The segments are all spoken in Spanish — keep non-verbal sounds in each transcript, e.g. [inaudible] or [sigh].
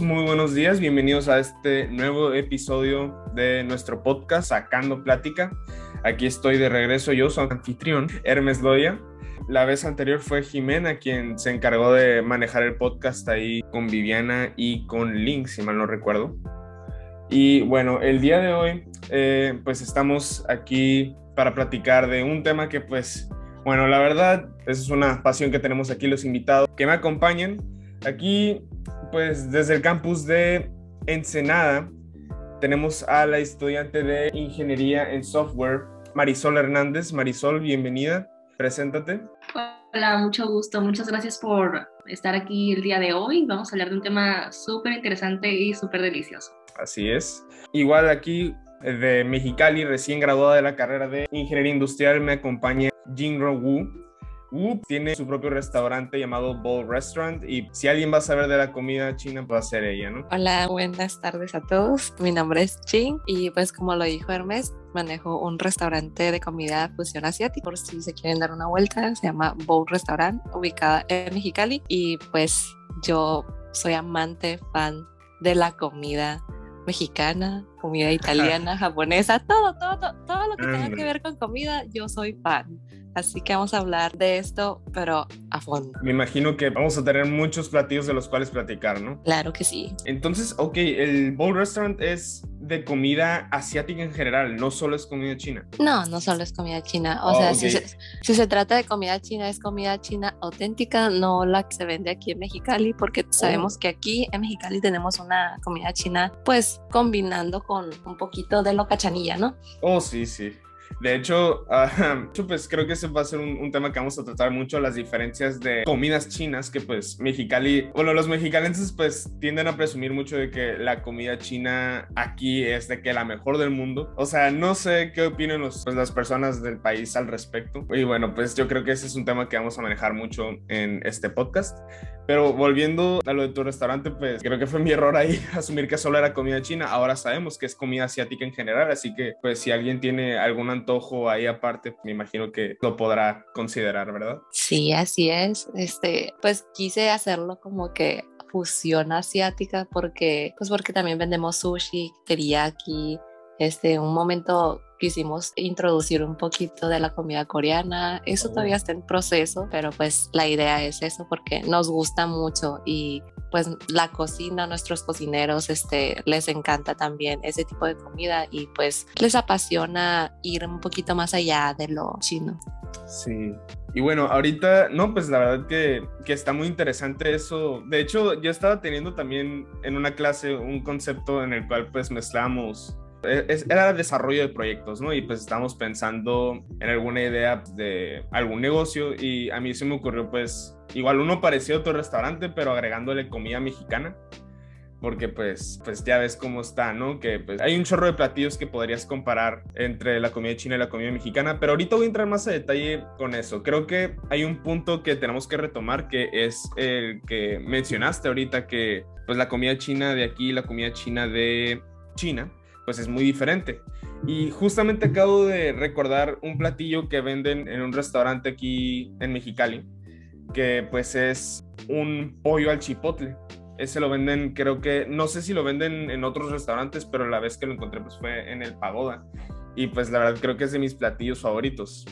Muy buenos días, bienvenidos a este nuevo episodio de nuestro podcast Sacando Plática. Aquí estoy de regreso yo, su anfitrión, Hermes Loya. La vez anterior fue Jimena quien se encargó de manejar el podcast ahí con Viviana y con Link, si mal no recuerdo. Y bueno, el día de hoy eh, pues estamos aquí para platicar de un tema que pues, bueno, la verdad, es una pasión que tenemos aquí los invitados que me acompañen. Aquí pues desde el campus de Ensenada tenemos a la estudiante de Ingeniería en Software, Marisol Hernández. Marisol, bienvenida, preséntate. Hola, mucho gusto. Muchas gracias por estar aquí el día de hoy. Vamos a hablar de un tema súper interesante y súper delicioso. Así es. Igual aquí de Mexicali, recién graduada de la carrera de Ingeniería Industrial, me acompaña Jinro Wu. Tiene su propio restaurante llamado Bowl Restaurant y si alguien va a saber de la comida china, va a ser ella, ¿no? Hola, buenas tardes a todos. Mi nombre es Ching y pues como lo dijo Hermes, manejo un restaurante de comida fusión asiática. Por si se quieren dar una vuelta, se llama Bowl Restaurant, ubicada en Mexicali y pues yo soy amante, fan de la comida mexicana, comida [laughs] italiana, japonesa, todo, todo, todo, todo lo que tenga que ver con comida, yo soy fan. Así que vamos a hablar de esto, pero a fondo. Me imagino que vamos a tener muchos platillos de los cuales platicar, ¿no? Claro que sí. Entonces, ok, el Bowl Restaurant es de comida asiática en general, no solo es comida china. No, no solo es comida china. O sea, si, se, si, se, trata de comida china, es comida china auténtica, no la que se vende aquí en Mexicali, porque sabemos que aquí en Mexicali tenemos una comida china, pues combinando con un poquito de lo cachanilla, ¿no? Oh, sí, sí. De hecho, [laughs] uh, pues creo que ese va a ser un, un, tema que vamos a tratar mucho, las diferencias de comidas chinas, que pues Mexicali, bueno, los mexicalenses pues tienden a presumir mucho de que la comida china aquí es de que la mejor del mundo. O sea, no sé qué opinan los, pues, las personas del país al respecto. Y bueno, pues yo creo que ese es un tema que vamos a manejar mucho en este podcast. Pero volviendo a lo de tu restaurante, pues creo que fue mi error ahí [laughs] asumir que solo era comida china. Ahora sabemos que es comida asiática en general, así que pues si alguien tiene algún antojo ahí aparte, me imagino que lo podrá considerar, ¿verdad? Sí, así es. Este, pues quise hacerlo como que fusión asiática porque pues porque también vendemos sushi, teriyaki, este, un momento quisimos introducir un poquito de la comida coreana. Eso todavía está en proceso, pero pues la idea es eso porque nos gusta mucho y pues la cocina, nuestros cocineros, este, les encanta también ese tipo de comida y pues les apasiona ir un poquito más allá de lo chino. Sí. Y bueno, ahorita, no, pues la verdad que, que, está muy interesante eso. De hecho, yo estaba teniendo también en una clase un concepto en el cual pues mezclamos era desarrollo de proyectos, ¿no? Y pues estábamos pensando en alguna idea de algún negocio y a mí se me ocurrió pues igual uno parecido a otro restaurante, pero agregándole comida mexicana. Porque pues, pues ya ves cómo está, ¿no? Que pues hay un chorro de platillos que podrías comparar entre la comida china y la comida mexicana, pero ahorita voy a entrar más a detalle con eso. Creo que hay un punto que tenemos que retomar que es el que mencionaste ahorita, que pues la comida china de aquí, la comida china de China, pues es muy diferente. Y justamente acabo de recordar un platillo que venden en un restaurante aquí en Mexicali, que pues es un pollo al chipotle. Ese lo venden, creo que, no sé si lo venden en otros restaurantes, pero la vez que lo encontré pues fue en el Pagoda. Y pues la verdad creo que es de mis platillos favoritos.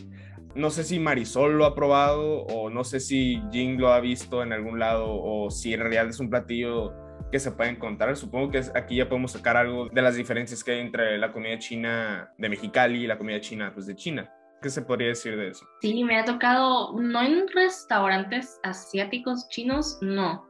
No sé si Marisol lo ha probado o no sé si Jing lo ha visto en algún lado o si en realidad es un platillo que se puede encontrar. Supongo que aquí ya podemos sacar algo de las diferencias que hay entre la comida china de Mexicali y la comida china pues, de China. ¿Qué se podría decir de eso? Sí, me ha tocado, no en restaurantes asiáticos chinos, no,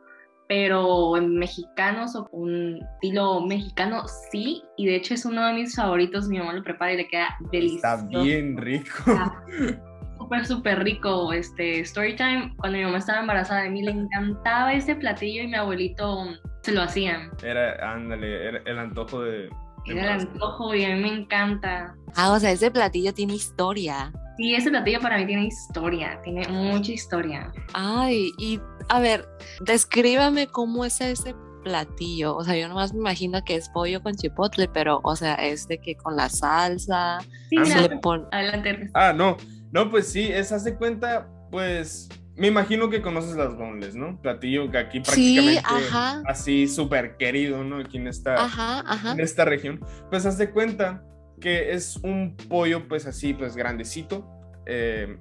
pero en mexicanos o un estilo mexicano sí, y de hecho es uno de mis favoritos, mi mamá lo prepara y le queda delicioso. Está bien rico. [laughs] súper, súper rico. Este, Storytime, cuando mi mamá estaba embarazada de mí, le encantaba ese platillo y mi abuelito se lo hacían. Era, ándale, era el antojo de... era el antojo y a mí me encanta. Ah, o sea, ese platillo tiene historia. Sí, ese platillo para mí tiene historia, tiene mucha historia. Ay, y a ver, descríbame cómo es ese platillo. O sea, yo nomás me imagino que es pollo con chipotle, pero, o sea, es de que con la salsa. Sí, se le pone... Adelante. Ah, no. No, pues sí, es, hace cuenta, pues me imagino que conoces las boneless, ¿no? Platillo que aquí prácticamente ajá. así súper querido, ¿no? Aquí en esta, Ajá, ajá. en esta región. Pues haz de cuenta que es un pollo, pues así, pues grandecito, eh,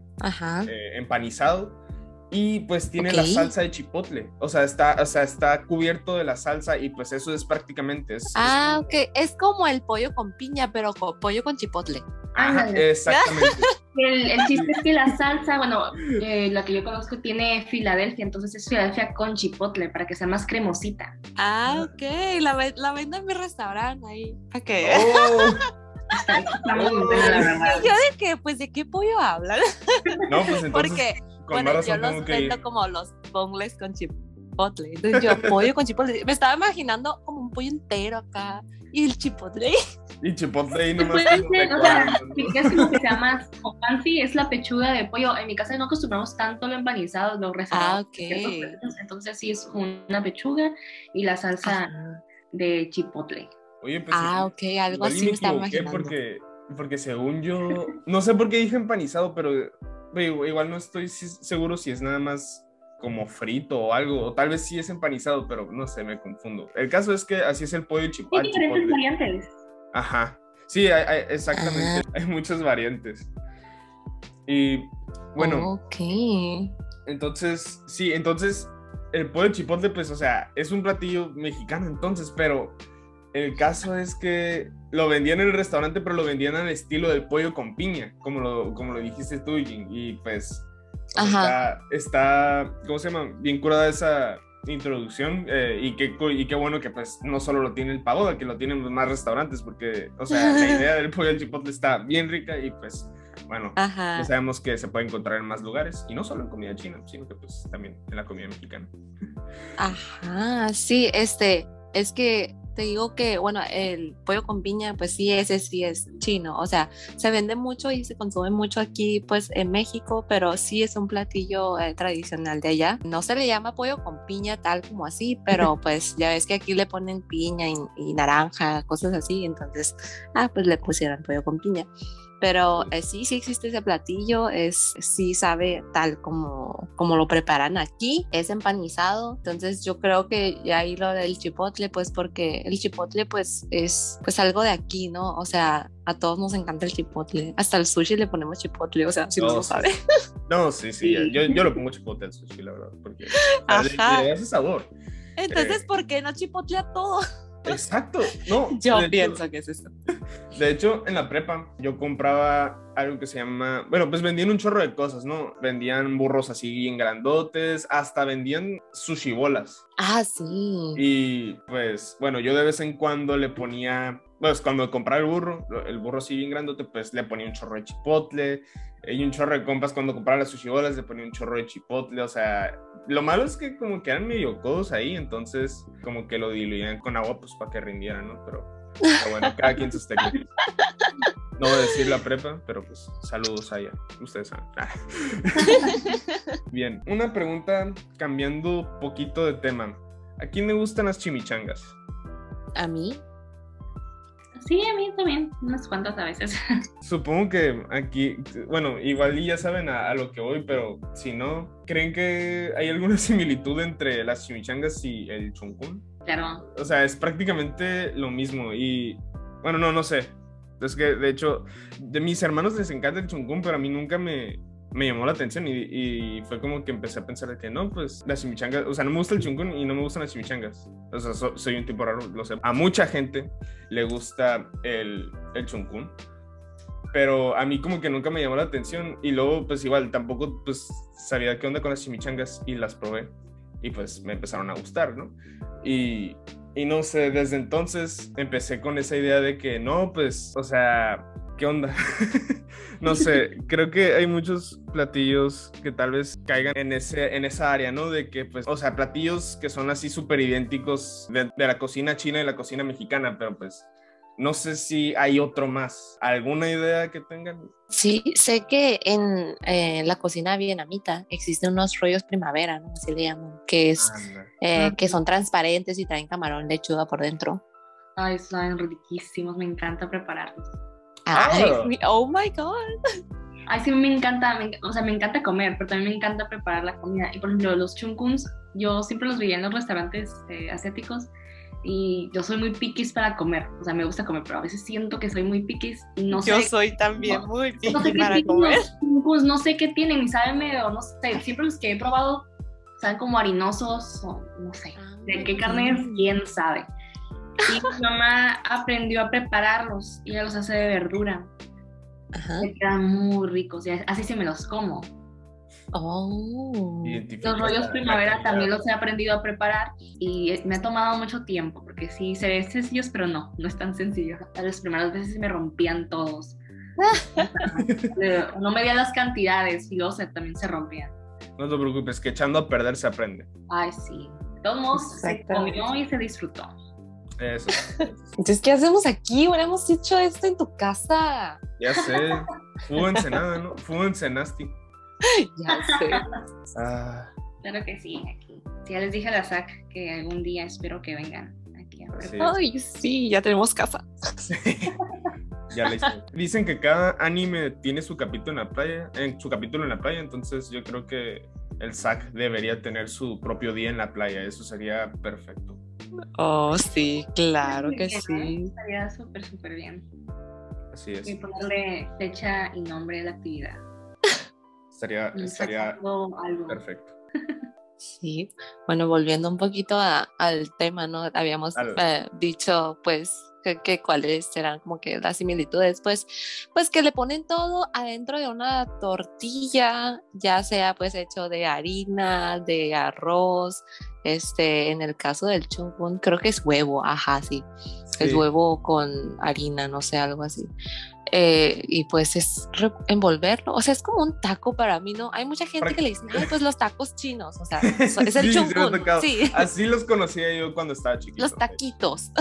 eh, empanizado. Y pues tiene la Ok. salsa de chipotle. O sea, está, o sea, está cubierto de la salsa y pues eso es prácticamente. Es, es Ah, como- ok. Es como el pollo con piña, pero con pollo con chipotle. Ajá, exactamente. [laughs] El, el chiste es que la salsa, bueno, eh, la que yo conozco tiene Filadelfia, entonces es Filadelfia con chipotle para que sea más cremosita. Ah, ok. La, ve- la venden en mi restaurante ahí. ¿Para qué? Oh, [laughs] Está, está la. Y yo de qué, pues de qué pollo hablan. no, pues entonces Porque, con bueno, más yo los que ir. vendo como los boneless con chipotle. Entonces yo, [laughs] pollo con chipotle. Me estaba imaginando como un pollo entero acá. Y el chipotle. Y chipotle ahí [laughs] nomás. ser, o sea, como que sea más como fancy, es la pechuga de pollo. En mi casa no acostumbramos tanto lo empanizado, lo reservado. Ah, ok. ciertos platos, Entonces sí es una pechuga y la salsa Ajá. de chipotle. Oye, pues. Ah, ok. Algo así me estaba imaginando. Porque, porque según yo. No sé por qué dije empanizado, pero igual no estoy seguro si es nada más como frito o algo. O tal vez sí es empanizado, pero no sé, me confundo. El caso es que así es el pollo Hay chipotle. diferentes variantes. Ajá. Sí, hay- hay- exactamente. Ah. Hay muchas variantes. Y bueno. Ok. Entonces, sí, entonces el pollo chipotle, pues, o sea, es un platillo mexicano entonces, pero el caso es que lo vendían en el restaurante, pero lo vendían al estilo del pollo con piña, como lo, como lo dijiste tú, Jin, y pues Ajá. está, está, ¿cómo se llama? Bien curada esa introducción eh, y, qué, y qué bueno que pues no solo lo tiene el pagoda, que lo tienen más restaurantes, porque, o sea, la [laughs] idea del pollo al chipotle está bien rica y pues, bueno, Ajá. ya sabemos que se puede encontrar en más lugares y no solo en comida china, sino que pues también en la comida mexicana. Ajá, sí, este, es que te digo que, bueno, el pollo con piña, pues sí, ese sí es chino, o sea, se vende mucho y se consume mucho aquí, pues en México, pero sí es un platillo eh, tradicional de allá. No se le llama pollo con piña tal como así, pero [laughs] pues ya ves que aquí le ponen piña y, y naranja, cosas así, entonces, ah, pues le pusieron pollo con piña. Pero eh, sí, sí existe ese platillo, es, sí sabe tal como, como lo preparan aquí, es empanizado, entonces yo creo que ya ahí lo del chipotle, pues porque el chipotle pues es pues algo de aquí, ¿no? O sea, a todos nos encanta el chipotle, hasta el sushi le ponemos chipotle, o sea, si no lo sabe. No, sí, sí, Sí. Yo, yo lo [laughs] pongo chipotle al sushi, la verdad, porque o sea, le- le da ese sabor. Entonces, Eh. ¿por qué no chipotle a todo? Exacto, no. [laughs] Yo de hecho- pienso que es eso. De hecho, en la prepa yo compraba algo que se llama, bueno, pues vendían un chorro de cosas, ¿no? Vendían burros así bien grandotes, hasta vendían sushi bolas. Ah, sí. Y pues, bueno, yo de vez en cuando le ponía, pues cuando compraba el burro, el burro así bien grandote, pues le ponía un chorro de chipotle. Y un chorro de compas cuando compraba las sushi bolas le ponía un chorro de chipotle. O sea, lo malo es que como que eran medio codos ahí, entonces como que lo diluían con agua, pues para que rindieran, ¿no? Pero, pero bueno, cada quien sus técnicas. No voy a decir la prepa, pero pues saludos allá. Ustedes saben. [laughs] Bien, una pregunta cambiando poquito de tema. ¿A quién le gustan las chimichangas? A mí, Sí, a mí también, unas cuantas a veces. [laughs] Supongo que aquí, bueno, igual y ya saben a, a lo que voy, pero si no, ¿creen que hay alguna [laughs] similitud entre las chimichangas y el chuncún? Claro. O sea, es prácticamente lo mismo y, bueno, no, no sé. Es que, de hecho, de mis hermanos les encanta el chuncún, pero a mí nunca me, me llamó la atención y, y fue como que empecé a pensar de que no, pues las chimichangas, o sea, no me gusta el chuncún y no me gustan las chimichangas. O sea, so- soy un tipo raro, lo sé. A mucha gente le gusta el, el chuncún, pero a mí como que nunca me llamó la atención y luego pues igual tampoco pues sabía qué onda con las chimichangas y las probé y pues me empezaron a gustar, ¿no? Y, y no sé, desde entonces empecé con esa idea de que no, pues, o sea, ¿qué onda? [laughs] no sé, creo que hay muchos platillos que tal vez caigan en, ese, en esa área, ¿no? De que, pues, o sea, platillos que son así súper idénticos de, de la cocina china y la cocina mexicana, pero pues no sé si hay otro más. ¿Alguna idea que tengan? sí, sé que en eh, la cocina vietnamita existen unos rollos primavera, ¿no? Así le llaman, que es, eh, Ah. que son transparentes y traen camarón lechuga por dentro. Ay, son riquísimos, me encanta prepararlos. Ah. Ay, mi- oh my god. Ay, sí, me encanta, me, o sea, me encanta comer, pero también me encanta preparar la comida. Y por ejemplo, los chunkuns, yo siempre los veía en los restaurantes eh, asiáticos y yo soy muy piquis para comer. O sea, me gusta comer, pero a veces siento que soy muy piquis y no yo sé. Yo soy también muy piquis no sé para comer. Los no sé qué tienen, ni saben medio, no sé. Siempre los que he probado saben como harinosos o no sé. De qué carne es, quién sabe. Y mi mamá aprendió a prepararlos y ella los hace de verdura. Ajá. Me quedan muy ricos y así se me los como. Oh. Los rollos primavera también los he aprendido a preparar y me ha tomado mucho tiempo porque sí se ven sencillos, pero no, no es tan sencillo. Las primeras veces me rompían todos. [laughs] no medía las cantidades y luego también se rompían. No te preocupes, que echando a perder se aprende. Ay, sí. De todos modos, se comió y se disfrutó. Eso. Entonces, ¿qué hacemos aquí? Hubiéramos hecho esto en tu casa. Ya sé. Fugo encenada, ¿no? Fugo encenasti. ya sé. Ah. Claro que sí, aquí. Ya les dije a la SAC que algún día espero que vengan aquí a ver. Sí. Ay, sí, ya tenemos casa. Sí. ya le Dicen que cada anime tiene su capítulo en la playa, en su capítulo en la playa, entonces yo creo que el SAC debería tener su propio día en la playa, eso sería perfecto. Oh, sí, claro que bien, sí. Estaría súper, súper bien. Así es. Y ponerle fecha y nombre de la actividad. Estaría, estaría algo. perfecto. Sí, bueno, volviendo un poquito a, al tema, ¿no? Habíamos eh, dicho, pues, que, que, cuáles serán como que las similitudes, pues, pues que le ponen todo adentro de una tortilla, ya sea pues hecho de harina, de arroz, este, en el caso del chungun, creo que es huevo, ajá, sí, sí. es huevo con harina, no sé, algo así. Eh, y pues es envolverlo, o sea, es como un taco para mí, ¿no? Hay mucha gente que le dice, ay, pues los tacos chinos, o sea, [laughs] es el sí, chungun, sí. Así los conocía yo cuando estaba chiquito. Los taquitos.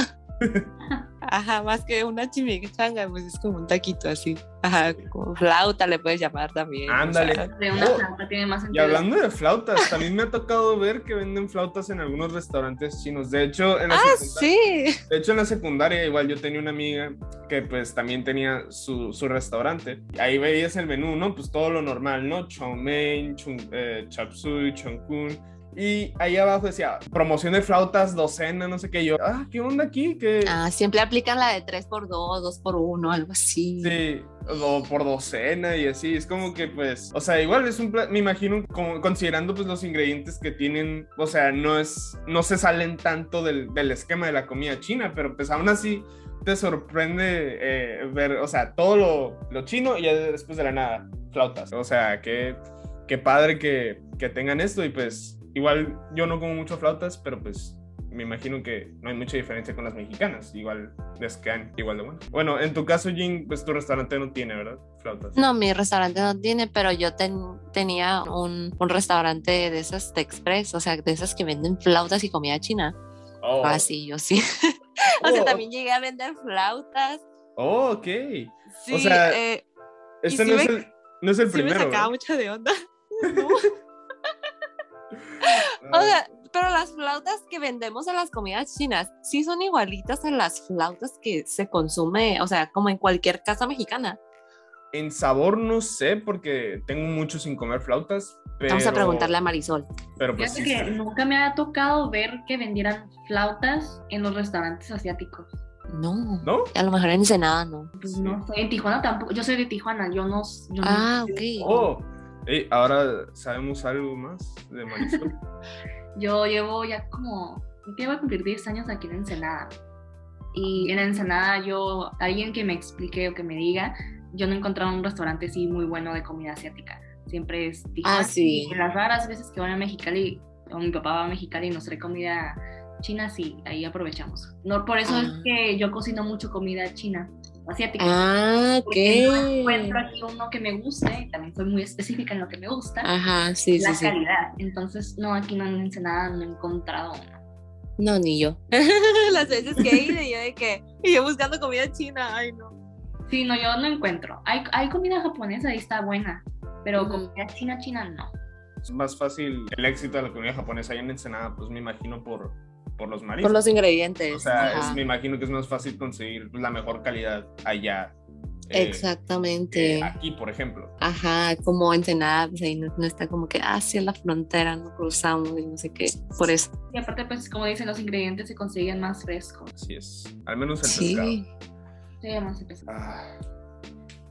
Ajá, más que una chimichanga, pues es como un taquito así. Ajá, como flauta le puedes llamar también. Ándale. O sea, de una oh, flauta tiene más y sentido. hablando de flautas, también me ha tocado ver que venden flautas en algunos restaurantes chinos. De hecho, en la, ah, secundaria, sí. de hecho, en la secundaria igual yo tenía una amiga que pues también tenía su, su restaurante. Ahí veías el menú, ¿no? Pues todo lo normal, ¿no? Chow mein, chung, eh, chap suey, chung kun y ahí abajo decía, promoción de flautas, docena, no sé qué. Yo, ah, ¿qué onda aquí? ¿Qué? Ah, siempre aplican la de 3x2, 2x1, algo así. Sí, o por docena y así. Es como que, pues, o sea, igual es un me imagino, como considerando pues los ingredientes que tienen, o sea, no es, no se salen tanto del, del esquema de la comida china, pero pues aún así te sorprende eh, ver, o sea, todo lo, lo chino y ya después de la nada, flautas. O sea, qué, qué padre que, que tengan esto y pues igual yo no como mucho flautas, pero pues me imagino que no hay mucha diferencia con las mexicanas. Igual les quedan igual de bueno. Bueno, en tu caso, Jin, pues tu restaurante no tiene, ¿verdad? Flautas. No, mi restaurante no tiene, pero yo ten, tenía un, un, restaurante de esas de express, o sea, de esas que venden flautas y comida china. Oh. Ah, sí, yo sí. [laughs] o Oh. sea, también llegué a vender flautas. Oh, ok. Sí, O sea, eh, Este no, es me- el, no es el sí me primero. sacaba ¿verdad? mucho de onda. [laughs] No. O sea, pero las flautas que vendemos en las comidas chinas sí son igualitas a las flautas que se consume, o sea, como en cualquier casa mexicana. En sabor no sé, porque tengo mucho sin comer flautas. Pero, Vamos a preguntarle a Marisol. Pero pues Fíjate sí. que está- nunca me ha tocado ver que vendieran flautas en los restaurantes asiáticos. No. ¿No? A lo mejor en Ensenada no. Pues Sí. no sé, en Tijuana tampoco. Yo soy de Tijuana, yo no. Yo no- Ah, ok. Oh, ey, ahora sabemos algo más de Marisol. [laughs] Yo llevo ya como. Ya voy a cumplir 10 años aquí en Ensenada. Y en Ensenada, yo. Alguien que me explique o que me diga, yo no he encontrado un restaurante así muy bueno de comida asiática. Siempre es. Ah, sí. Y las raras veces que voy a Mexicali, o mi papá va a Mexicali y nos trae comida china, sí, ahí aprovechamos. No, por eso es Ah. que yo cocino mucho comida china, asiática. Ah, Porque no ok. encuentro aquí uno que me guste, y también soy muy específica en lo que me gusta, Ajá, sí, la sí, sí. calidad. Entonces, no, aquí no en Ensenada no he encontrado uno. No, ni yo. [laughs] Las veces que he ido, yo de que. Y yo buscando comida china, ay, no. Sí, no, yo no encuentro. Hay, hay comida japonesa y está buena, pero comida china, china no. Es más fácil el éxito de la comida japonesa allá en Ensenada, pues me imagino por, por los mariscos. Por los ingredientes. O sea, es- me imagino que es más fácil conseguir la mejor calidad allá eh, Exactamente. eh, aquí, por ejemplo. Ajá, como Ensenada, pues ahí no, no está como que hacia la frontera, no cruzamos y no sé qué. Por eso. Y aparte, pues, como dicen, los ingredientes se consiguen más frescos. Así es. Al menos el pescado. Sí. Sí, más pescado. Ah,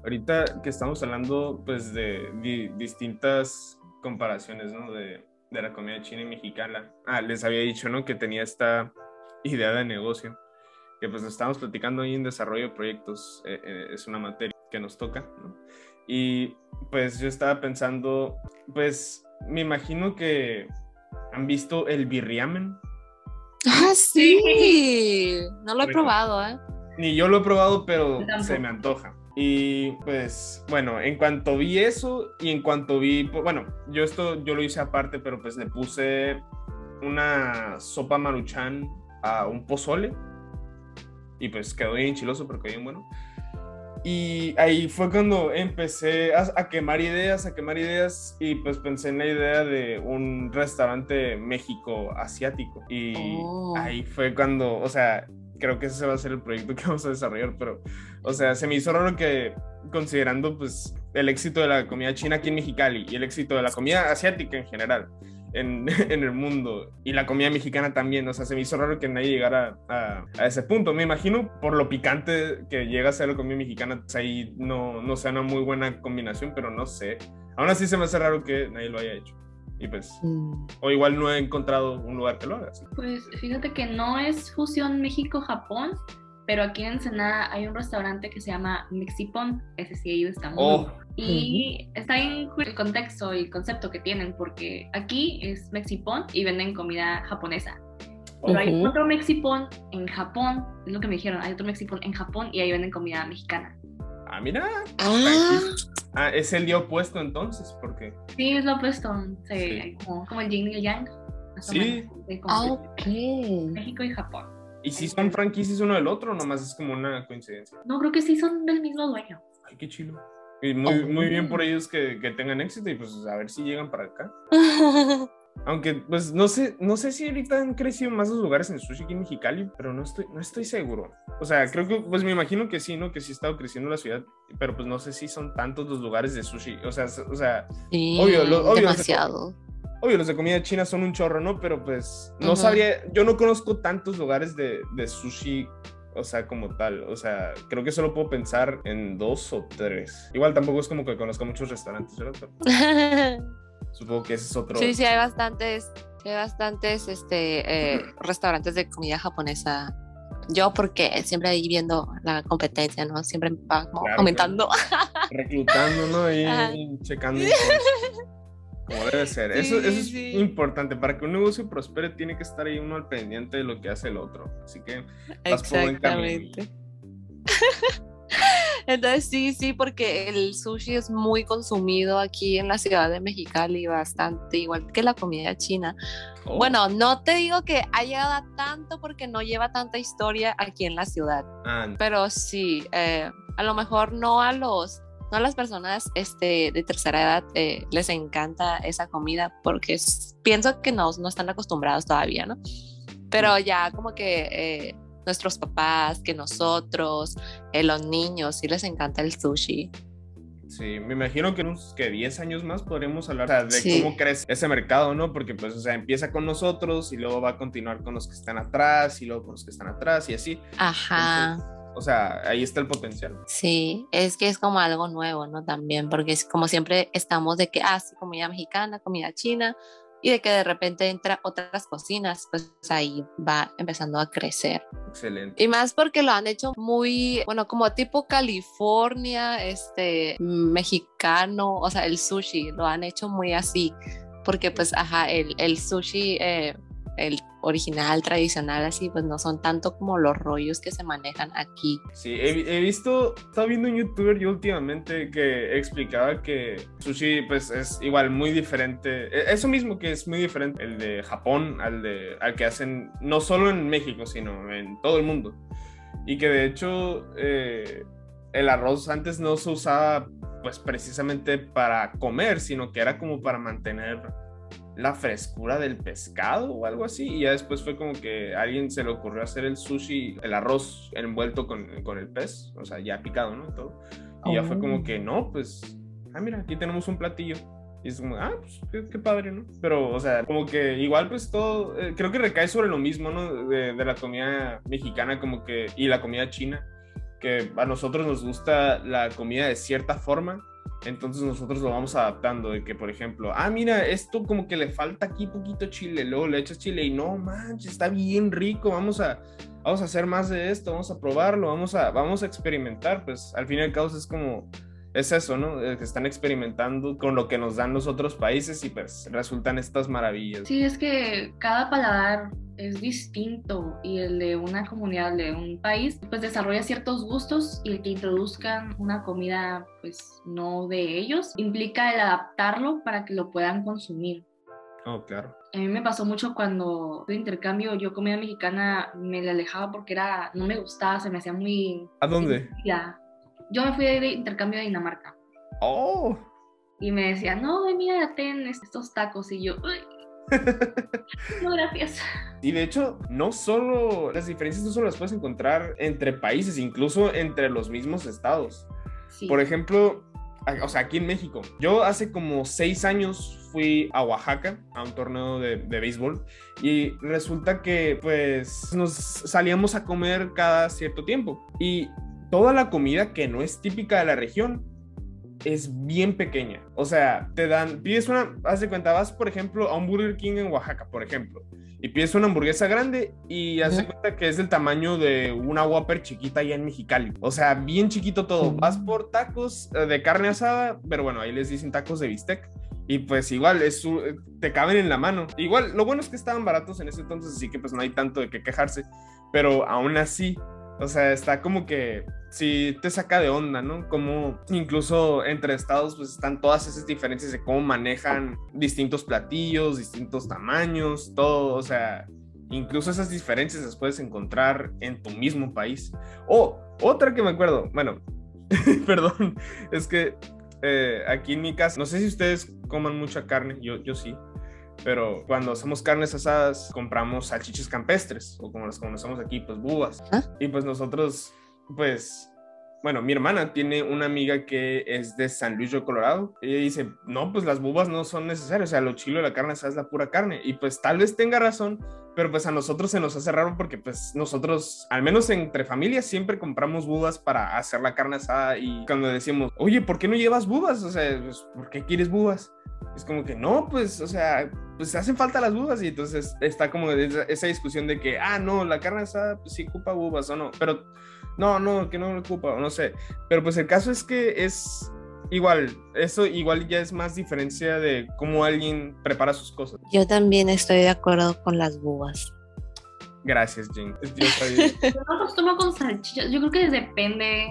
ahorita que estamos hablando pues de di- distintas comparaciones, ¿no? De, de la comida china y mexicana. Ah, les había dicho, ¿no? Que tenía esta idea de negocio, que pues estamos platicando ahí en desarrollo de proyectos, eh, eh, es una materia que nos toca, ¿no? Y pues yo estaba pensando, pues me imagino que han visto el birriamen. Ah, sí. No lo he Rico. probado, ¿eh? Ni yo lo he probado, pero se me antoja. Y pues, bueno, en cuanto vi eso y en cuanto vi, pues, bueno, yo esto yo lo hice aparte, pero pues le puse una sopa maruchan a un pozole y pues quedó bien chiloso, pero quedó bien bueno. Y ahí fue cuando empecé a, a quemar ideas, a quemar ideas y pues pensé en la idea de un restaurante México asiático. Y Oh. ahí fue cuando, o sea, creo que ese va a ser el proyecto que [laughs] vamos a desarrollar, pero, o sea, se me hizo raro que considerando pues el éxito de la comida china aquí en Mexicali y el éxito de la comida asiática en general en, [laughs] en el mundo y la comida mexicana también, o sea, se me hizo raro que nadie llegara a, a ese punto. Me imagino por lo picante que llega a ser la comida mexicana, pues ahí no, no sea una muy buena combinación, pero no sé. Aún así se me hace raro que nadie lo haya hecho. Y pues, Mm. o igual no he encontrado un lugar que lo haga. así. Pues fíjate que no es fusión México-Japón, pero aquí en Ensenada hay un restaurante que se llama Mexipon. Ese sí, ahí está muy Oh. Y está en el contexto y el concepto que tienen, porque aquí es Mexipon y venden comida japonesa. Pero hay otro Mexipon en Japón, es lo que me dijeron, hay otro Mexipon en Japón y ahí venden comida mexicana. Ah, mira. Ah, Ah, es el día opuesto entonces, porque Sí, es lo opuesto, Sí. como, como el yin y el yang. Sí. ah, ok. México y Japón. ¿Y si son franquicias uno del otro o nomás es como una coincidencia? No, creo que sí son del mismo dueño. Ay, qué chilo. Y muy, Oh. muy bien por ellos que, que tengan éxito y pues a ver si llegan para acá. [laughs] Aunque pues no sé, no sé si ahorita han crecido más los lugares en sushi aquí en Mexicali, pero no estoy, no estoy seguro. O sea, creo que, pues me imagino que sí, ¿no? Que sí ha estado creciendo la ciudad, pero pues no sé si son tantos los lugares de sushi. O sea, o sea, Sí, Obvio, lo- obvio, demasiado. obvio los de comida china son un chorro, ¿no? Pero pues no Ujú. sabría, yo no conozco tantos lugares de, de sushi o sea, como tal. O sea, creo que solo puedo pensar en dos o tres. Igual tampoco es como que conozca muchos restaurantes, ¿verdad? [laughs] Supongo que ese es otro. Sí, sí, hay bastantes, hay bastantes este, eh, [clears throat] restaurantes de comida japonesa. Yo porque siempre ahí viendo la competencia, ¿no? Siempre va Claro, comentando. Reclutando, ¿no? Y, Ajá. checando. Como debe [laughs] ser. Sí, eso, eso es importante. Para que un negocio prospere, tiene que estar ahí uno al pendiente de lo que hace el otro. Así que vas por buen camino. Entonces sí, sí, porque el sushi es muy consumido aquí en la ciudad de Mexicali, bastante, igual que la comida china. Oh, Bueno, no te digo que ha llegado a tanto porque no lleva tanta historia aquí en la ciudad, ah, pero sí, eh, a lo mejor no a los, no a las personas este, de tercera edad eh, les encanta esa comida porque es- pienso que no, no están acostumbrados todavía, ¿no? Pero ya como que eh, nuestros papás, que nosotros, eh, los niños, sí les encanta el sushi. Sí, me imagino que en unos que 10 años más podremos hablar o sea, de Sí. cómo crece ese mercado, ¿no? Porque pues, o sea, empieza con nosotros y luego va a continuar con los que están atrás y luego con los que están atrás y así. Ajá. Entonces, o sea, ahí está el potencial. Sí, es que es como algo nuevo, ¿no? También, porque es como siempre estamos de que, ah, sí, comida mexicana, comida china, y de que de repente entra otras cocinas, pues ahí va empezando a crecer. Excelente. Y más porque lo han hecho muy, bueno, como tipo California, este, mexicano, o sea, el sushi, lo han hecho muy así, porque pues, ajá, el, el sushi, eh, el original, tradicional, así, pues no son tanto como los rollos que se manejan aquí. Sí, he, he visto, estaba viendo un youtuber yo últimamente que explicaba que sushi pues es igual muy diferente, e- eso mismo que es muy diferente el de Japón al, de, al que hacen no solo en México, sino en todo el mundo. Y que de hecho eh, el arroz antes no se usaba pues precisamente para comer, sino que era como para mantener la frescura del pescado o algo así. Y ya después fue como que a alguien se le ocurrió hacer el sushi, el arroz envuelto con, con el pez, o sea, ya picado, ¿no? Todo. Y ya fue como Oh. que, no, pues, ah, mira, aquí tenemos un platillo. Y es como, ah, pues qué, qué padre, ¿no? Pero, o sea, como que igual, pues todo, eh, creo que recae sobre lo mismo, ¿no? De, de la comida mexicana, como que, y la comida china, que a nosotros nos gusta la comida de cierta forma, entonces nosotros lo vamos adaptando, de que, por ejemplo, ah, mira, esto como que le falta aquí poquito chile, luego le echas chile y no, manches, está bien rico, vamos a, vamos a hacer más de esto, vamos a probarlo, vamos a, vamos a experimentar, pues al fin y al cabo es como, es eso, ¿no? Eh, Que están experimentando con lo que nos dan los otros países y pues resultan estas maravillas. Sí, es que cada paladar es distinto y el de una comunidad, de un país, pues desarrolla ciertos gustos y el que introduzcan una comida pues no de ellos implica el adaptarlo para que lo puedan consumir. Oh, claro. A mí me pasó mucho cuando de intercambio yo comida mexicana me la alejaba porque era no me gustaba, se me hacía muy ¿A dónde? Ya. Yo me fui de intercambio a Dinamarca Oh, y me decían, no, mira, ten estos tacos y yo, "Ay, [laughs] no, gracias. Y de hecho, no solo las diferencias no solo las puedes encontrar entre países, incluso entre los mismos estados. Sí. Por ejemplo, o sea, aquí en México, yo hace como seis años fui a Oaxaca a un torneo de, de béisbol y resulta que pues nos salíamos a comer cada cierto tiempo y toda la comida que no es típica de la región es bien pequeña. O sea, te dan, pides una, haz de cuenta, vas por ejemplo a un Burger King en Oaxaca, por ejemplo, y pides una hamburguesa grande y haz de cuenta que es del tamaño de una Whopper chiquita allá en Mexicali. O sea, bien chiquito todo. Vas por tacos eh, de carne asada, pero bueno, ahí les dicen tacos de bistec. Y pues igual, es su- eh, te caben en la mano. Igual, lo bueno es que estaban baratos en ese entonces, así que pues no hay tanto de qué quejarse. Pero aún así, o sea, está como que sí te saca de onda, ¿no? Como incluso entre estados pues están todas esas diferencias de cómo manejan distintos platillos, distintos tamaños, todo, o sea, incluso esas diferencias las puedes encontrar en tu mismo país. O otra que me acuerdo, bueno, [laughs] perdón, es que eh, aquí en mi casa, no sé si ustedes coman mucha carne, yo, yo sí. Pero cuando hacemos carnes asadas, compramos salchichas campestres, o como las conocemos aquí, pues bubas. ¿Ah? Y pues nosotros, pues, bueno, mi hermana tiene una amiga que es de San Luis de Colorado. Y ella dice, no, pues las bubas no son necesarias, o sea, lo chilo de la carne asada es la pura carne. Y pues tal vez tenga razón, pero pues a nosotros se nos hace raro porque pues nosotros, al menos entre familias, siempre compramos bubas para hacer la carne asada y cuando decimos, oye, ¿por qué no llevas bubas? O sea, pues, ¿por qué quieres bubas? Es como que no, pues, o sea, pues hacen falta las bubas y entonces está como esa, esa discusión de que, ah, no, la carne asada pues sí ocupa bubas o no, pero no, no, que no lo ocupa, o no sé. Pero pues el caso es que es igual, eso igual ya es más diferencia de cómo alguien prepara sus cosas. Yo también estoy de acuerdo con las bubas. Gracias, Jane. Yo sabía. [laughs] Yo no acostumbro con salchichas, yo creo que depende.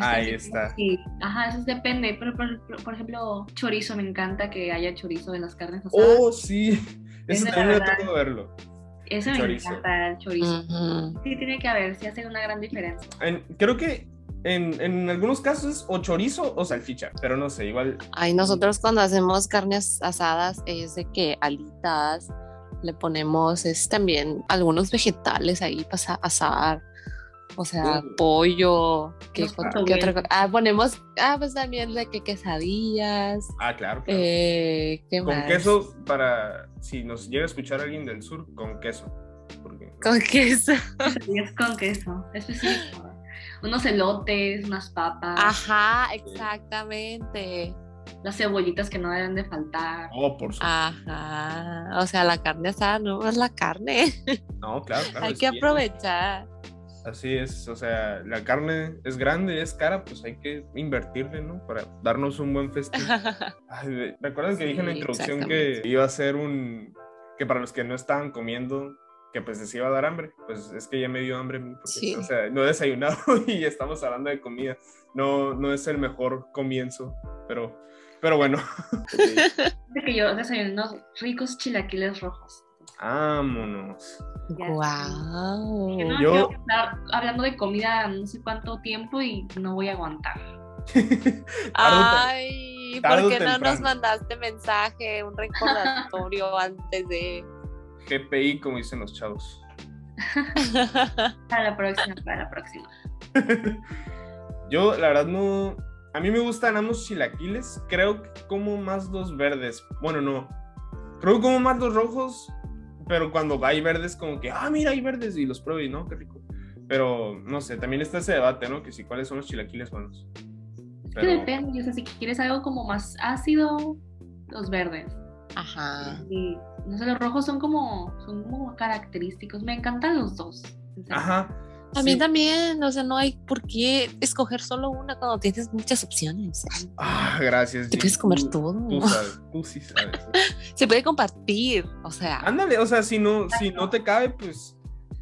Ahí está. Sí, ajá, eso depende. Pero por, por ejemplo, chorizo, me encanta que haya chorizo en las carnes asadas. Oh, sí. Eso también me tocó verlo. Eso me chorizo. encanta, el chorizo. Sí, tiene que haber, sí hace una gran diferencia. En- creo que en, en algunos casos es o chorizo o salchicha, pero no sé, igual. Ay, nosotros cuando hacemos carnes asadas es de que alitas, le ponemos es también algunos vegetales ahí para asar. O sea, Uh. pollo, ¿qué, otra- qué otra portugueses. cosa? Ah, ponemos, ah, pues también de que quesadillas, Ah, claro. claro. eh, ¿qué con más? queso para si nos llega a escuchar alguien del sur, con queso. Porque, Con queso. Con queso, específico. Unos elotes, unas papas, Ajá, exactamente. las cebollitas que no deben de faltar. Oh, por supuesto. Ajá. O sea, la carne asada no es la carne. No, claro, claro. [laughs] Hay es que bien. aprovechar. Así es, o sea, la carne es grande, es cara, pues hay que invertirle, ¿no? Para darnos un buen festín. [laughs] Ay, ¿Recuerdan que dije en la introducción que iba a ser un... que para los que no estaban comiendo, que pues les iba a dar hambre? Pues es que ya me dio hambre porque, Sí. o sea, no he desayunado [laughs] y estamos hablando de comida. No, no es el mejor comienzo, pero, pero bueno. [laughs] De que yo desayuno unos ricos chilaquiles rojos. Vámonos. Wow. Que no Yo- quiero estar hablando de comida no sé cuánto tiempo y no voy a aguantar. [laughs] Ay, ¿por qué no nos mandaste mensaje, un recordatorio [laughs] antes de... GPI, como dicen los chavos. para la próxima, para la próxima. [laughs] Yo, la verdad, no. A mí me gustan ambos chilaquiles. Creo que como más los verdes. Bueno, no. Creo que como más los rojos. Pero cuando hay verdes, como que, ah, mira, hay verdes. Y los pruebo y no, qué rico. Pero no sé, también está ese debate, ¿no? Que si cuáles son los chilaquiles buenos. Pero... Que depende. O sea, si quieres algo como más ácido, los verdes. Ajá. Y, no sé, los rojos son como, son como característicos. Me encantan los dos. Ajá. A mí también, o sea, no hay por qué escoger solo una cuando tienes muchas opciones. Ah, gracias. Te puedes comer todo. Tú sabes, tú sí sabes. [laughs] Se puede compartir, o sea. Ándale, o sea, si no, si no te cabe, pues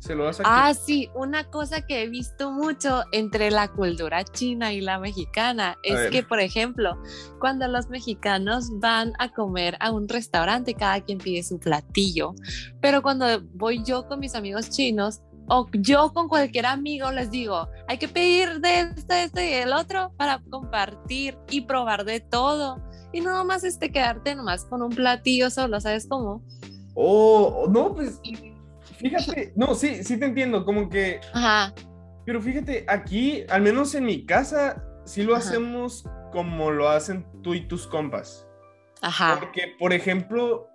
se lo vas a. Ah, sí, una cosa que he visto mucho entre la cultura china y la mexicana es que, por ejemplo, cuando los mexicanos van a comer a un restaurante, cada quien pide su platillo, pero cuando voy yo con mis amigos chinos, o yo con cualquier amigo les digo, hay que pedir de este, este y el otro para compartir y probar de todo. Y no nomás este quedarte nomás con un platillo solo, ¿sabes cómo? Oh, no, pues fíjate, no, sí, sí te entiendo, como que... Ajá. Pero fíjate, aquí, al menos en mi casa, sí lo hacemos como lo hacen tú y tus compas. Ajá. Porque, por ejemplo,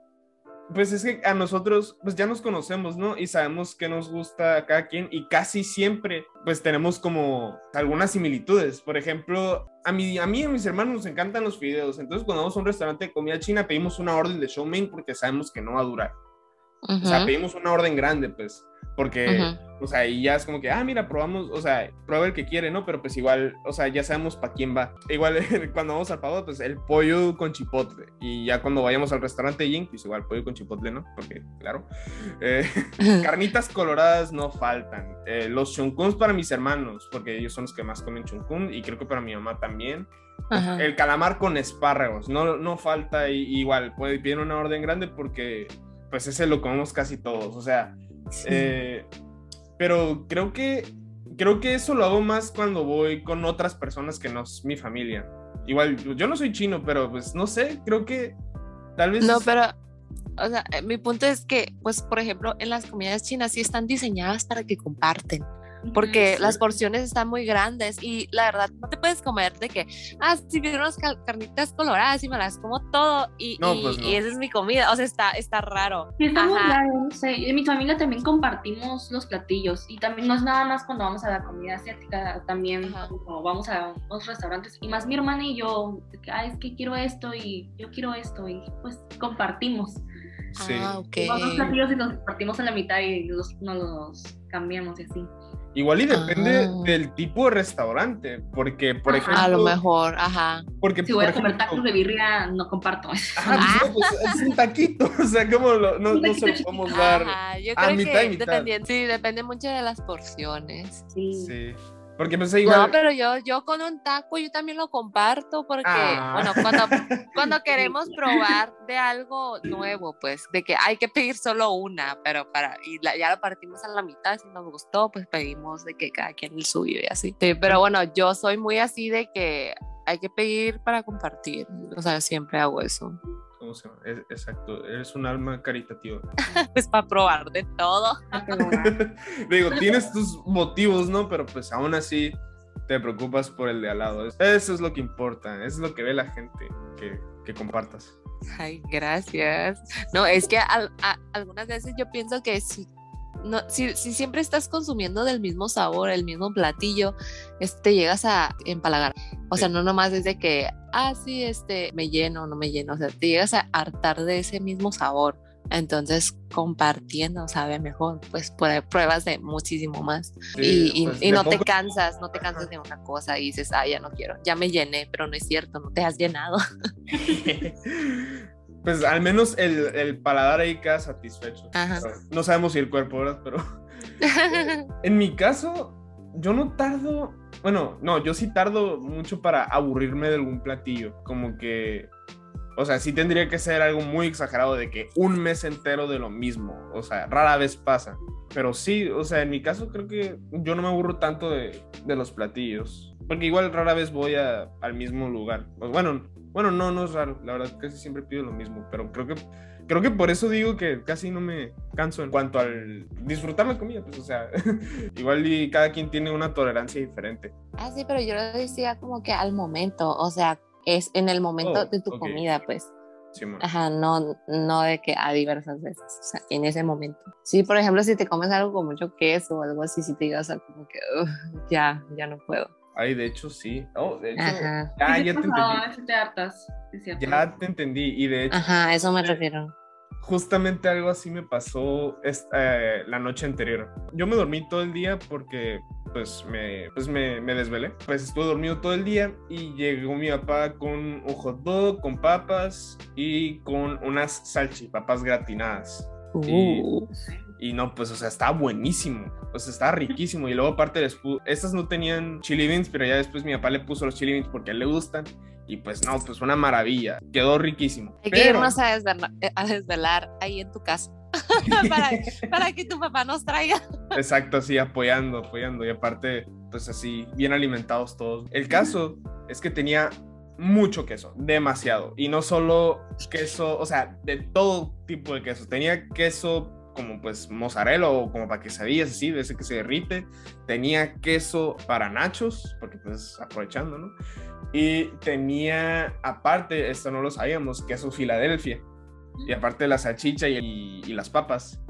pues es que a nosotros, pues ya nos conocemos, ¿no? Y sabemos qué nos gusta a cada quien y casi siempre, pues tenemos como algunas similitudes. Por ejemplo, a mí, a mí y a mis hermanos nos encantan los videos. Entonces, cuando vamos a un restaurante de comida china, pedimos una orden de show main porque sabemos que no va a durar. O sea, pedimos una orden grande, pues, porque, o sea, y ya es como que, ah, mira, probamos, o sea, prueba el que quiere, ¿no? Pero pues igual, o sea, ya sabemos para quién va. Igual [laughs] cuando vamos al pavo, pues el pollo con chipotle. Y ya cuando vayamos al restaurante Yin, pues igual pollo con chipotle, ¿no? Porque, claro. [laughs] Eh, carnitas coloradas no faltan. Eh, los chunkuns para mis hermanos, porque ellos son los que más comen chunkun, y creo que para mi mamá también. El calamar con espárragos, no, no falta, igual, puede pedir una orden grande porque pues ese lo comemos casi todos, o sea, eh, pero creo que, creo que eso lo hago más cuando voy con otras personas que no es mi familia. Igual, yo no soy chino, pero pues no sé, creo que tal vez... No, pero, o sea, mi punto es que, pues, por ejemplo, en las comidas chinas sí están diseñadas para que comparten porque las porciones están muy grandes y la verdad no te puedes comer de que, ah, si vieron unas carnitas coloradas y me las como todo y, pues y, esa es mi comida, o sea, está, está raro. Sí, está muy raro, no sé, en mi familia también compartimos los platillos y también no es nada más cuando vamos a la comida asiática, también cuando vamos a los restaurantes y más mi hermana y yo, ah, es que quiero esto y yo quiero esto y pues compartimos. Sí. Ah, ok. Los platillos y los compartimos en la mitad y los, nos los cambiamos y así. Igual y depende ah. del tipo de restaurante, porque, por ejemplo... A lo mejor, ajá. Porque, si voy a comer tacos de birria, no comparto. [laughs] Ajá, pues, pues, [laughs] es un taquito, [laughs] o sea, ¿cómo lo, no, no se lo podemos dar yo creo a mitad y mitad? sí, depende mucho de las porciones. Sí. sí. Porque pues igual... No, pero yo, yo con un taco yo también lo comparto porque, ah. bueno, cuando, [laughs] cuando queremos probar de algo nuevo, pues, de que hay que pedir solo una, pero para, y ya lo partimos a la mitad, si nos gustó, pues pedimos de que cada quien el suyo y así. Sí, pero bueno, yo soy muy así de que hay que pedir para compartir, o sea, siempre hago eso. ¿Cómo se llama? exacto, eres un alma caritativa. [laughs] pues para probar de todo. [laughs] Digo, tienes tus motivos, ¿no? Pero pues aún así te preocupas por el de al lado. Eso es lo que importa, eso es lo que ve la gente que, que compartas. Ay, gracias. No, es que algunas veces yo pienso que si no, si, si, siempre estás consumiendo del mismo sabor, el mismo platillo, te llegas a empalagar. O sea, no nomás desde que, ah, sí, este, me lleno, no me lleno. O sea, te llegas a hartar de ese mismo sabor. Entonces, compartiendo sabe mejor, pues pruebas de muchísimo más. y, pues, y, no te cansas, no te cansas de una cosa y dices, ah, ya no quiero, ya me llené, pero no es cierto, no te has llenado. [laughs] [laughs] pues al menos el, el paladar ahí queda satisfecho. No sabemos si el cuerpo, ¿verdad? Pero [laughs] en mi caso, yo no tardo, bueno, no, yo sí tardo mucho para aburrirme de algún platillo, como que, o sea, sí tendría que ser algo muy exagerado de que un mes entero de lo mismo, o sea, rara vez pasa. Pero sí, o sea, en mi caso creo que yo no me aburro tanto de, de los platillos. Porque igual rara vez voy a, al mismo lugar. Pues bueno, Bueno, no, no es raro. La verdad, casi siempre pido lo mismo. Pero creo que, creo que por eso digo que casi no me canso en cuanto al disfrutar la comida. Pues, o sea, [laughs] igual y cada quien tiene una tolerancia diferente. Ah, sí, pero yo lo decía como que al momento. O sea, es en el momento Oh, de tu ok. comida, pues. Sí. Ajá, no, no de que a diversas veces, o sea, en ese momento. Sí, por ejemplo, si te comes algo con mucho queso o algo así, si te digas como que "Ugh, ya, ya no puedo. Ay, de hecho, sí. Oh, de hecho, Ajá, ya, ya te [laughs] entendí. te hartas. Ya te entendí. Y de hecho, ajá, eso me refiero. justamente algo así me pasó esta- eh, la noche anterior. Yo me dormí todo el día porque pues me, pues me, me desvelé. Pues estuve dormido todo el día y llegó mi papá con un hot dog, con papas y con unas salchipapas gratinadas. Uh, Y no, pues, o sea, estaba buenísimo. O sea, estaba riquísimo. Y luego, aparte, les estas no tenían chili beans, pero ya después mi papá le puso los chili beans porque a él le gustan. Y pues, no, pues una maravilla. Quedó riquísimo. hay que irnos a desvelar, a desvelar ahí en tu casa [laughs] para, para que tu papá nos traiga. Exacto, así apoyando, apoyando. Y aparte, pues así, bien alimentados todos. El caso es que tenía mucho queso, demasiado. Y no solo queso, o sea, de todo tipo de queso. Tenía queso como pues mozzarella o como para quesadillas así, de ese que se derrite. Tenía queso para nachos, porque pues aprovechando, ¿no? Y tenía, aparte, esto no lo sabíamos, queso Filadelfia. Y aparte la salchicha y, las papas.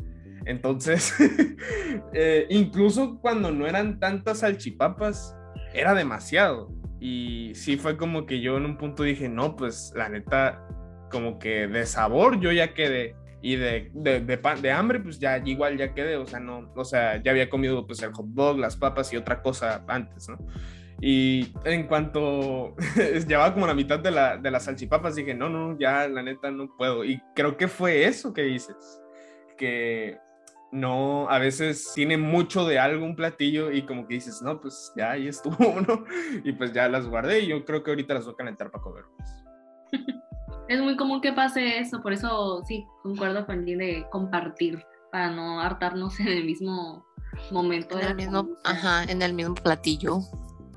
Entonces, [laughs] eh, incluso cuando no eran tantas salchipapas, era demasiado. Y sí fue como que yo en un punto dije, no, pues la neta, como que de sabor yo ya quedé. Y de, de, de, pan- de hambre, pues ya igual ya quedé. O sea, no, o sea, ya había comido pues el hot dog, las papas y otra cosa antes, ¿no? Y en cuanto [laughs] llevaba como la mitad de, la, de las salchipapas, dije, no, no, ya la neta no puedo. Y creo que fue eso que dices, que no, a veces tiene mucho de algo un platillo y como que dices, no, pues ya ahí estuvo, [laughs] ¿no? Y pues ya las guardé y yo creo que ahorita las voy a calentar para comer. [laughs] Es muy común que pase eso, por eso sí, concuerdo con Jean de compartir, para no hartarnos [laughs] en el mismo momento. En el mismo, ajá, en el mismo platillo.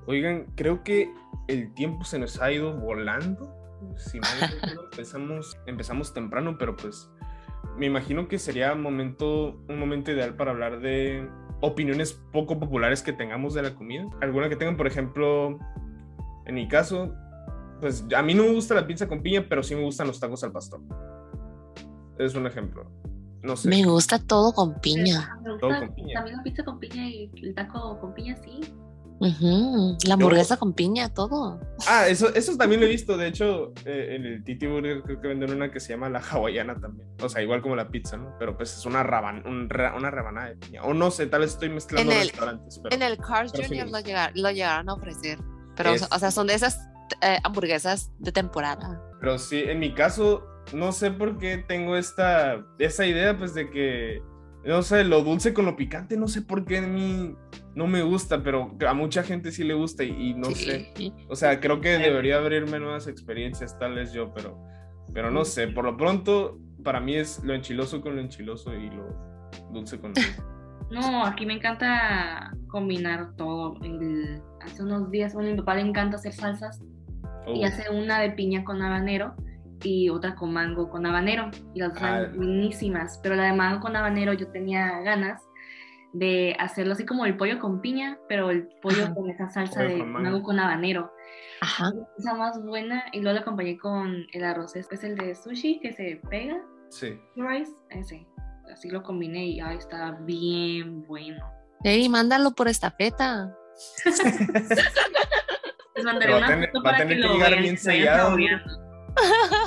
Oigan, creo que el tiempo se nos ha ido volando. Si mal [laughs] empezamos, empezamos temprano, pero pues me imagino que sería momento, un momento ideal para hablar de opiniones poco populares que tengamos de la comida. Alguna que tengan, por ejemplo, en mi caso, pues a mí no me gusta la pizza con piña, pero sí me gustan los tacos al pastor. Es un ejemplo. No sé. Me gusta todo con piña. Me Todo gusta con piña. También la pizza con piña y el taco con piña, sí. Ujú, La hamburguesa con piña, todo. Ah, eso, eso también lo he visto. De hecho, eh, en el Titi Burger creo que venden una que se llama la hawaiana también. O sea, igual como la pizza, ¿no? Pero pues es una, raban, un una rebanada de piña. O no sé, tal vez estoy mezclando En el- restaurantes. Pero... En el Cars pero sí lo, gusta. llegar- lo llegaron a ofrecer. Pero, Es- o sea, son de esas eh, hamburguesas de temporada. Pero sí, en mi caso, no sé por qué tengo esta, esa idea, pues de que, no sé, lo dulce con lo picante, no sé por qué a mí no me gusta, pero a mucha gente sí le gusta y, y no Sí. sé. O sea, creo que debería abrirme nuevas experiencias, tal vez yo, pero, pero no sé. Por lo pronto, para mí es lo enchiloso con lo enchiloso y lo dulce con lo dulce. [laughs] No, aquí me encanta combinar todo. El- hace unos días, bueno, a mi papá le encanta hacer salsas y Oh, hace una de piña con habanero y otra con mango con habanero. Y las dos Ah. eran buenísimas. Pero la de mango con habanero yo tenía ganas de hacerlo así como el pollo con piña, pero el pollo Ajá. con esa salsa Pollo de con mango. mango con habanero. Ajá. Esa más buena. Y luego la acompañé con el arroz. Es el de sushi que se pega. sí. Rice, ese. Así lo combiné y ay, está bien bueno. Ey, mándalo por estafeta. [laughs] Les mandaré Pero va a una tener- foto va a para tener que que lo llegar vean, bien sellado. [laughs]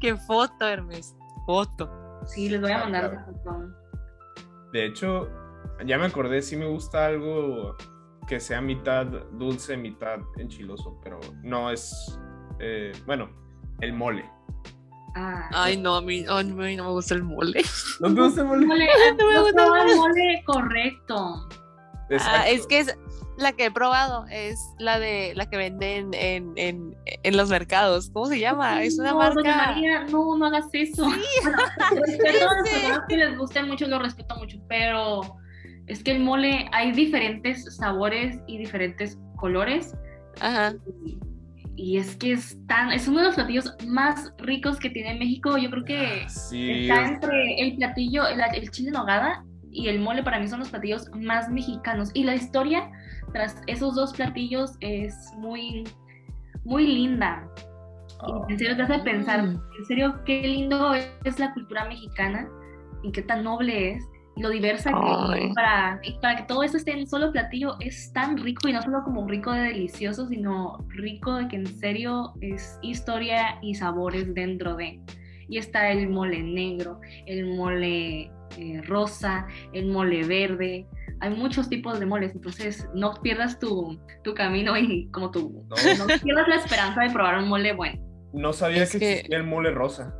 Qué foto, Hermes. Foto. Sí, les voy a Ah, mandar claro. esa foto. De hecho, ya me acordé, sí me gusta algo que sea mitad dulce, mitad enchiloso, pero no es, eh, bueno, el mole. Ah, Ay, no, a mí, ay, no, a mí no me gusta el mole. ¿No te gusta el mole? mole, [laughs] No me gusta el mole correcto. Ah, es que es la que he probado, es la de la que venden en, en, en los mercados. ¿Cómo se llama? Es una no, Doña marca. María, no, no hagas eso. [laughs] Bueno, respeto a las sé. personas que les guste mucho, lo respeto mucho, pero es que el mole hay diferentes sabores y diferentes colores. Ajá. Y, y es que es, tan, es uno de los platillos más ricos que tiene México. Yo creo que Ah, Sí, está entre el platillo, el, el chile en nogada y el mole para mí son los platillos más mexicanos. Y la historia tras esos dos platillos es muy, muy linda. Y en serio te hace pensar, Mm. en serio, qué lindo es la cultura mexicana y qué tan noble es y lo diversa que es para, y para que todo eso esté en un solo platillo es tan rico y no solo como rico de delicioso, sino rico de que en serio es historia y sabores dentro de. Y está el mole negro, el mole eh, rosa, el mole verde. Hay muchos tipos de moles, entonces no pierdas tu, tu camino y como tu... No. No pierdas la esperanza de probar un mole bueno. no sabía Es que, que- existía el mole rosa.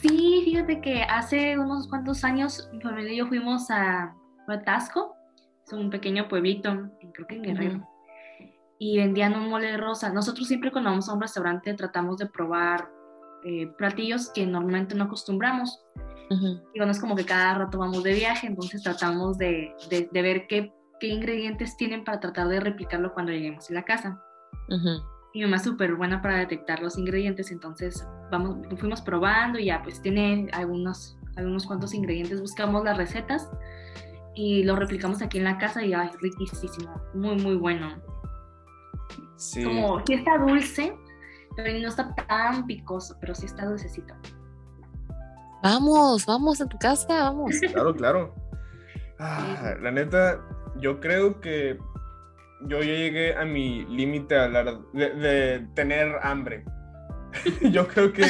Sí, fíjate que hace unos cuantos años mi familia y yo fuimos a, Tasco, es un pequeño pueblito, en- creo que en Guerrero, y vendían un mole rosa. Nosotros siempre cuando vamos a un restaurante tratamos de probar eh, platillos que normalmente no acostumbramos. Digo, no es como que cada rato vamos de viaje, entonces tratamos de, de- de ver qué, qué ingredientes tienen para tratar de replicarlo cuando lleguemos a la casa. Ujú. Mi mamá es súper buena para detectar los ingredientes, entonces vamos, fuimos probando y ya pues tiene algunos, algunos cuantos ingredientes, buscamos las recetas y lo replicamos aquí en la casa y ay, riquísimo, muy muy bueno. Sí. Como sí está dulce, pero no está tan picoso, pero sí está dulcecito. Vamos, vamos a tu casa, vamos. [laughs] Claro, claro. Ah, la neta, yo creo que yo ya llegué a mi límite de, de tener hambre. [laughs] yo creo que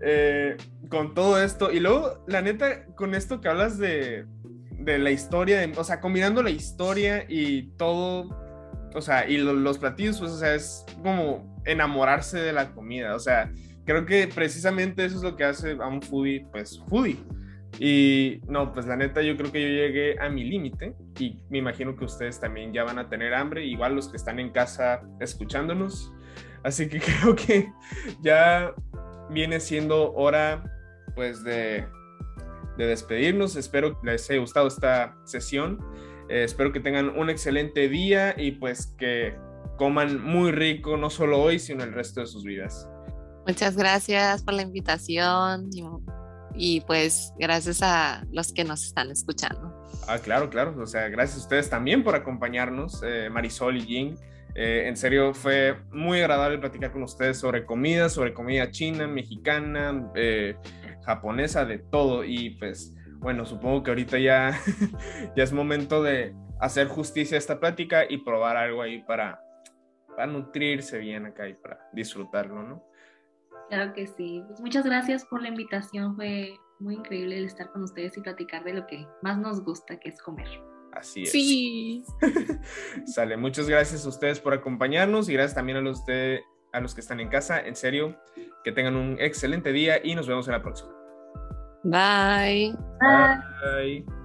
eh, con todo esto, y luego, la neta, con esto que hablas de, de la historia, de- o sea, combinando la historia y todo, o sea, y lo- los platillos, pues, o sea, es como enamorarse de la comida, o sea, creo que precisamente eso es lo que hace a un foodie, pues, foodie. Y no, pues la neta yo creo que yo llegué a mi límite y me imagino que ustedes también ya van a tener hambre, igual los que están en casa escuchándonos. Así que [laughs] creo que ya viene siendo hora pues de, de despedirnos. Espero que les haya gustado esta sesión. Eh, espero que tengan un excelente día y pues que coman muy rico, no solo hoy, sino el resto de sus vidas. Muchas gracias por la invitación y, pues gracias a los que nos están escuchando. Ah, claro, claro. O sea, gracias a ustedes también por acompañarnos, eh, Marisol y Jing. Eh, en serio, fue muy agradable platicar con ustedes sobre comida, sobre comida china, mexicana, eh, japonesa, de todo. Y pues, bueno, supongo que ahorita ya, [laughs] ya es momento de hacer justicia a esta plática y probar algo ahí para, para nutrirse bien acá y para disfrutarlo, ¿no? Claro que sí. Pues muchas gracias por la invitación. Fue muy increíble el estar con ustedes y platicar de lo que más nos gusta, que es comer. Así es. Sí. [laughs] Sale, muchas gracias a ustedes por acompañarnos y gracias también a los, de, a los que están en casa. En serio, que tengan un excelente día y nos vemos en la próxima. Bye. Bye. Bye.